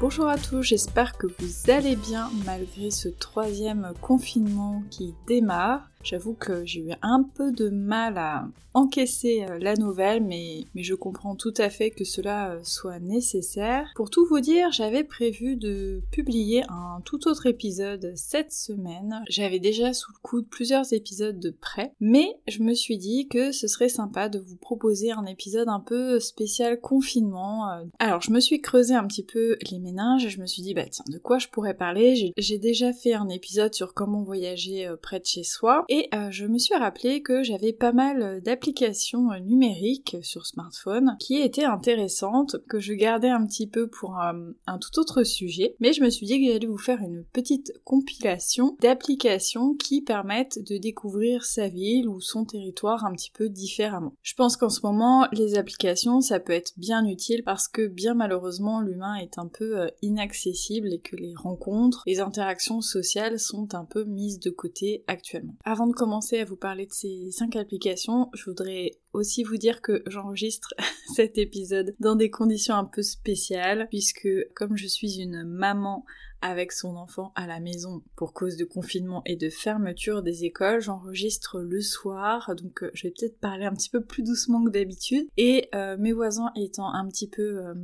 Bonjour à tous, j'espère que vous allez bien malgré ce troisième confinement qui démarre. J'avoue que j'ai eu un peu de mal à encaisser euh, la nouvelle, mais, mais je comprends tout à fait que cela euh, soit nécessaire. Pour tout vous dire, j'avais prévu de publier un tout autre épisode cette semaine. J'avais déjà sous le coude plusieurs épisodes de près, mais je me suis dit que ce serait sympa de vous proposer un épisode un peu spécial confinement. Euh. Alors je me suis creusé un petit peu les méninges et je me suis dit bah tiens de quoi je pourrais parler? J'ai déjà fait un épisode sur comment voyager près de chez soi et euh, je me suis rappelé que j'avais pas mal d'applications numériques sur smartphone qui étaient intéressantes, que je gardais un petit peu pour un, tout autre sujet, mais je me suis dit que j'allais vous faire une petite compilation d'applications qui permettent de découvrir sa ville ou son territoire un petit peu différemment. Je pense qu'en ce moment, les applications, ça peut être bien utile parce que bien malheureusement, l'humain est un peu euh, inaccessible et que les rencontres, les interactions sociales sont un peu mises de côté actuellement. De commencer à vous parler de ces 5 applications, je voudrais aussi vous dire que j'enregistre cet épisode dans des conditions un peu spéciales, puisque comme je suis une maman avec son enfant à la maison pour cause de confinement et de fermeture des écoles. J'enregistre le soir, donc euh, je vais peut-être parler un petit peu plus doucement que d'habitude. Et euh, mes voisins étant un petit peu, euh,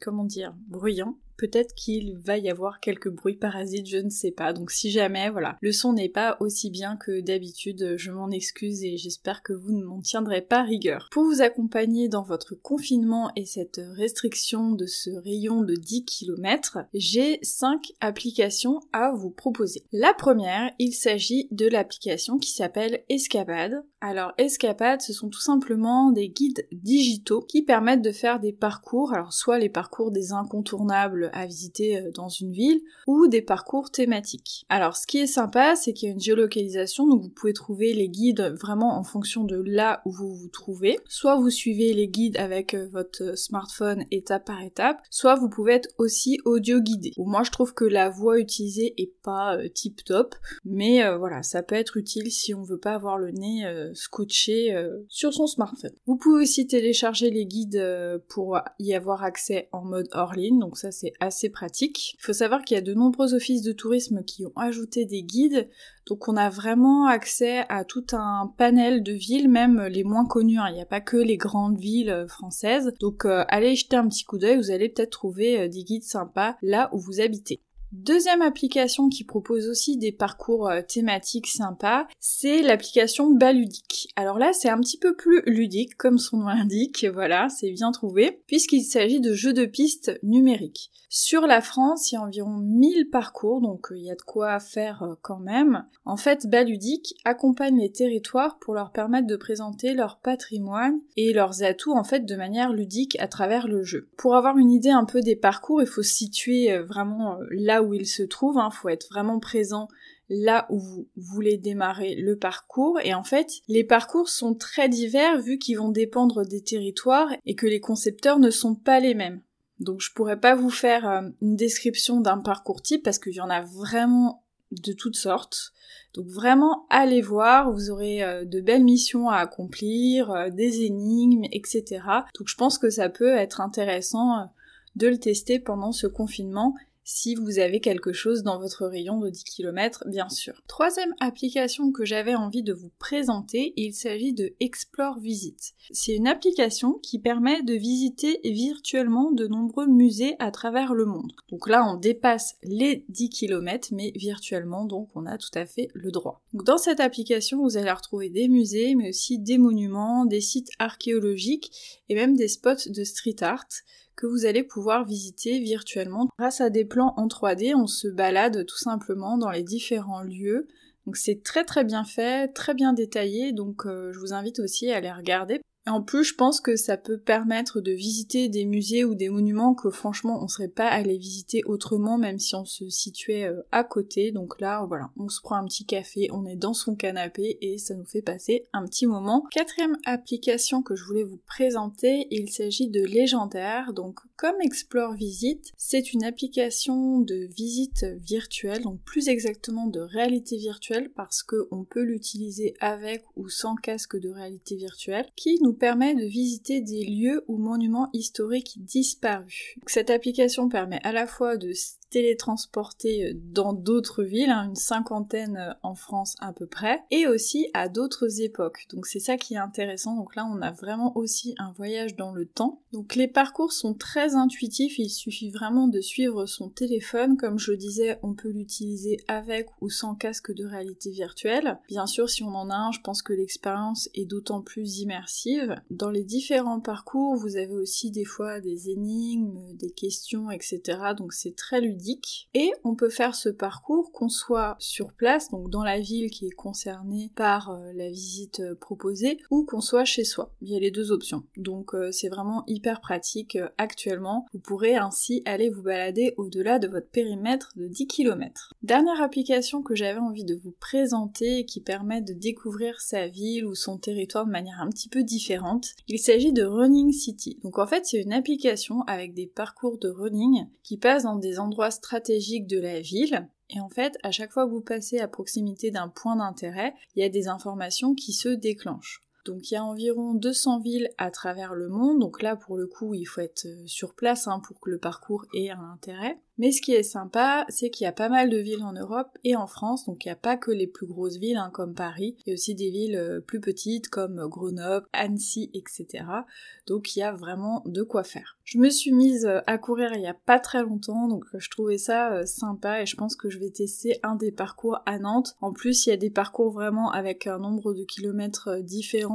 comment dire, bruyants, peut-être qu'il va y avoir quelques bruits parasites, je ne sais pas. Donc si jamais, voilà, le son n'est pas aussi bien que d'habitude, je m'en excuse et j'espère que vous ne m'en tiendrez pas rigueur. Pour vous accompagner dans votre confinement et cette restriction de ce rayon de 10 km, j'ai 5 applications à vous proposer. La première, il s'agit de l'application qui s'appelle Escapade. Alors Escapade, ce sont tout simplement des guides digitaux qui permettent de faire des parcours, alors soit les parcours des incontournables à visiter euh, dans une ville ou des parcours thématiques. Alors ce qui est sympa, c'est qu'il y a une géolocalisation, donc vous pouvez trouver les guides vraiment en fonction de là où vous vous trouvez. Soit vous suivez les guides avec euh, votre smartphone étape par étape, soit vous pouvez être aussi audio guidé. moi je trouve que la voix utilisée est pas euh, tip top, mais voilà, ça peut être utile si on veut pas avoir le nez scotché sur son smartphone. Vous pouvez aussi télécharger les guides pour y avoir accès en mode hors ligne, donc ça c'est assez pratique. Il faut savoir qu'il y a de nombreux offices de tourisme qui ont ajouté des guides, donc on a vraiment accès à tout un panel de villes, même les moins connues. Hein. Il n'y a pas que les grandes villes euh, françaises. Donc euh, allez jeter un petit coup d'œil, vous allez peut-être trouver euh, des guides sympas là où vous habitez. Deuxième application qui propose aussi des parcours euh, thématiques sympas, c'est l'application Baludique. Alors là, c'est un petit peu plus ludique, comme son nom l'indique, voilà, c'est bien trouvé, puisqu'il s'agit de jeux de pistes numériques. Sur la France, il y a environ 1000 parcours, donc euh, il y a de quoi faire euh, quand même. En fait, Baludique accompagne les territoires pour leur permettre de présenter leur patrimoine et leurs atouts en fait de manière ludique à travers le jeu. Pour avoir une idée un peu des parcours, il faut situer vraiment là où il se trouve, il hein, faut être vraiment présent là où vous voulez démarrer le parcours. Et en fait, les parcours sont très divers vu qu'ils vont dépendre des territoires et que les concepteurs ne sont pas les mêmes. Donc je pourrais pas vous faire euh, une description d'un parcours type parce qu'il y en a vraiment de toutes sortes. Donc vraiment allez voir, vous aurez euh, de belles missions à accomplir, euh, des énigmes, etc. Donc je pense que ça peut être intéressant de le tester pendant ce confinement si vous avez quelque chose dans votre rayon de 10 km, bien sûr. Troisième application que j'avais envie de vous présenter, il s'agit de Explore Visit. C'est une application qui permet de visiter virtuellement de nombreux musées à travers le monde. Donc là, on dépasse les 10 km, mais virtuellement, donc on a tout à fait le droit. dans cette application, vous allez retrouver des musées, mais aussi des monuments, des sites archéologiques et même des spots de street art que vous allez pouvoir visiter virtuellement. Grâce à des plans en 3D, on se balade tout simplement dans les différents lieux. Donc c'est très très bien fait, très bien détaillé, donc euh, je vous invite aussi à les regarder. En plus, je pense que ça peut permettre de visiter des musées ou des monuments que franchement on serait pas allé visiter autrement même si on se situait euh, à côté. Donc là, voilà, on se prend un petit café, on est dans son canapé et ça nous fait passer un petit moment. Quatrième application que je voulais vous présenter, il s'agit de Légendaire. Comme Explore Visite, c'est une application de visite virtuelle, donc plus exactement de réalité virtuelle parce qu'on peut l'utiliser avec ou sans casque de réalité virtuelle, qui nous permet de visiter des lieux ou monuments historiques disparus. Cette application permet à la fois de télétransporter euh, dans d'autres villes, hein, une cinquantaine euh, en France à peu près, et aussi à d'autres époques. Donc c'est ça qui est intéressant. Donc là, on a vraiment aussi un voyage dans le temps. Donc les parcours sont très intuitifs, il suffit vraiment de suivre son téléphone. Comme je disais, on peut l'utiliser avec ou sans casque de réalité virtuelle. Bien sûr, si on en a un, je pense que l'expérience est d'autant plus immersive. Dans les différents parcours, vous avez aussi des fois des énigmes, des questions, etc. Donc c'est très ludique et on peut faire ce parcours qu'on soit sur place, donc dans la ville qui est concernée par euh, la visite euh, proposée, ou qu'on soit chez soi. Il y a les deux options. Donc euh, c'est vraiment hyper pratique actuellement. Vous pourrez ainsi aller vous balader au-delà de votre périmètre de 10 km. Dernière application que j'avais envie de vous présenter qui permet de découvrir sa ville ou son territoire de manière un petit peu différente, il s'agit de Running City. Donc en fait c'est une application avec des parcours de running qui passent dans des endroits stratégique de la ville. Et en fait, à chaque fois que vous passez à proximité d'un point d'intérêt, il y a des informations qui se déclenchent. Donc il y a environ 200 villes à travers le monde, donc là pour le coup il faut être euh, sur place hein, pour que le parcours ait un intérêt. Mais ce qui est sympa, c'est qu'il y a pas mal de villes en Europe et en France, donc il n'y a pas que les plus grosses villes hein, comme Paris, il y a aussi des villes euh, plus petites comme Grenoble, Annecy, etc. Donc il y a vraiment de quoi faire. Je me suis mise euh, à courir il y a pas très longtemps, donc euh, je trouvais ça sympa et je pense que je vais tester un des parcours à Nantes. En plus, il y a des parcours vraiment avec un nombre de kilomètres différents,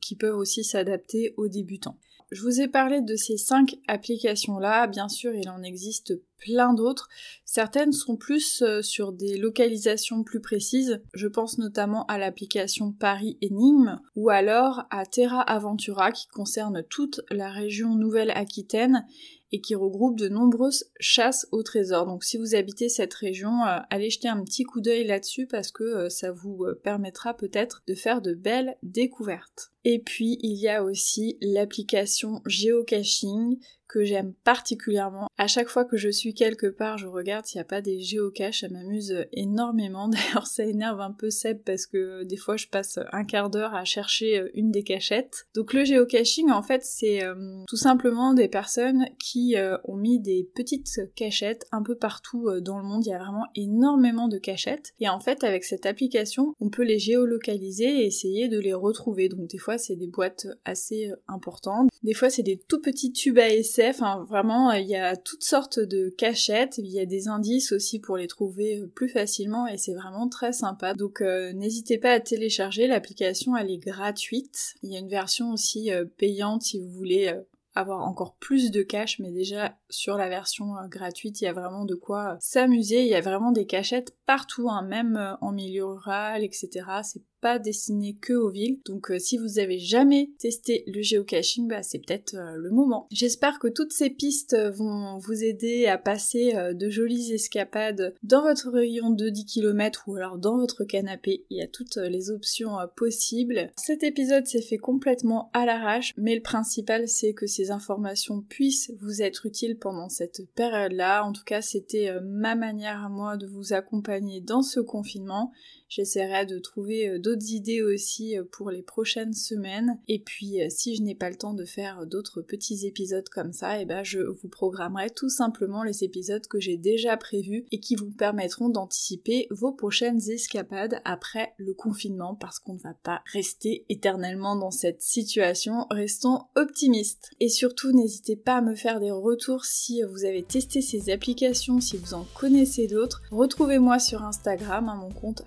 qui peuvent aussi s'adapter aux débutants. Je vous ai parlé de ces cinq applications-là, bien sûr il en existe plein d'autres. Certaines sont plus euh, sur des localisations plus précises, je pense notamment à l'application Paris Énigme ou alors à Terra Aventura qui concerne toute la région Nouvelle-Aquitaine et qui regroupe de nombreuses chasses au trésor. Donc si vous habitez cette région, euh, allez jeter un petit coup d'œil là-dessus parce que euh, ça vous euh, permettra peut-être de faire de belles découvertes. Et puis il y a aussi l'application géocaching que j'aime particulièrement. À chaque fois que je suis quelque part, je regarde s'il n'y a pas des géocaches, ça m'amuse énormément. D'ailleurs, ça énerve un peu Seb parce que des fois je passe un quart d'heure à chercher une des cachettes. Donc le géocaching, en fait, c'est tout simplement des personnes qui euh, ont mis des petites cachettes un peu partout euh, dans le monde. Il y a vraiment énormément de cachettes. Et en fait, avec cette application, on peut les géolocaliser et essayer de les retrouver. Donc des fois, c'est des boîtes assez euh, importantes. Des fois, c'est des tout petits tubes à essai. Enfin, vraiment, il y a toutes sortes de cachettes. Il y a des indices aussi pour les trouver plus facilement et c'est vraiment très sympa. Donc n'hésitez pas à télécharger. L'application, elle est gratuite. Il y a une version aussi payante si vous voulez avoir encore plus de cash, mais déjà sur la version euh, gratuite, il y a vraiment de quoi euh, s'amuser. Il y a vraiment des cachettes partout, hein, même euh, en milieu rural, etc. C'est pas destiné que aux villes. Donc euh, si vous avez jamais testé le géocaching, bah, c'est peut-être euh, le moment. J'espère que toutes ces pistes vont vous aider à passer euh, de jolies escapades dans votre rayon de 10 km ou alors dans votre canapé. Il y a toutes les options possibles. Cet épisode s'est fait complètement à l'arrache, mais le principal c'est que ces informations puissent vous être utiles pendant cette période-là. En tout cas, c'était ma manière à moi de vous accompagner dans ce confinement. J'essaierai de trouver euh, idées aussi euh, pour les prochaines semaines. Et puis euh, si je n'ai pas le temps de faire d'autres petits épisodes comme ça, et eh ben je vous programmerai tout simplement les épisodes que j'ai déjà prévus et qui vous permettront d'anticiper vos prochaines escapades après le confinement parce qu'on ne va pas rester éternellement dans cette situation. Restons optimistes. Et surtout n'hésitez pas à me faire des retours si vous avez testé ces applications, si vous en connaissez d'autres. Retrouvez-moi sur Instagram à mon compte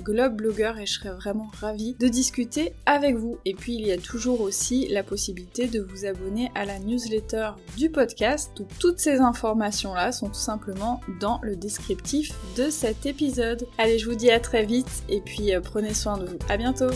globe et je vraiment ravie de discuter avec vous. Et puis il y a toujours aussi la possibilité de vous abonner à la newsletter du podcast où toutes ces informations là sont tout simplement dans le descriptif de cet épisode. Allez, je vous dis à très vite et puis euh, prenez soin de vous. À bientôt.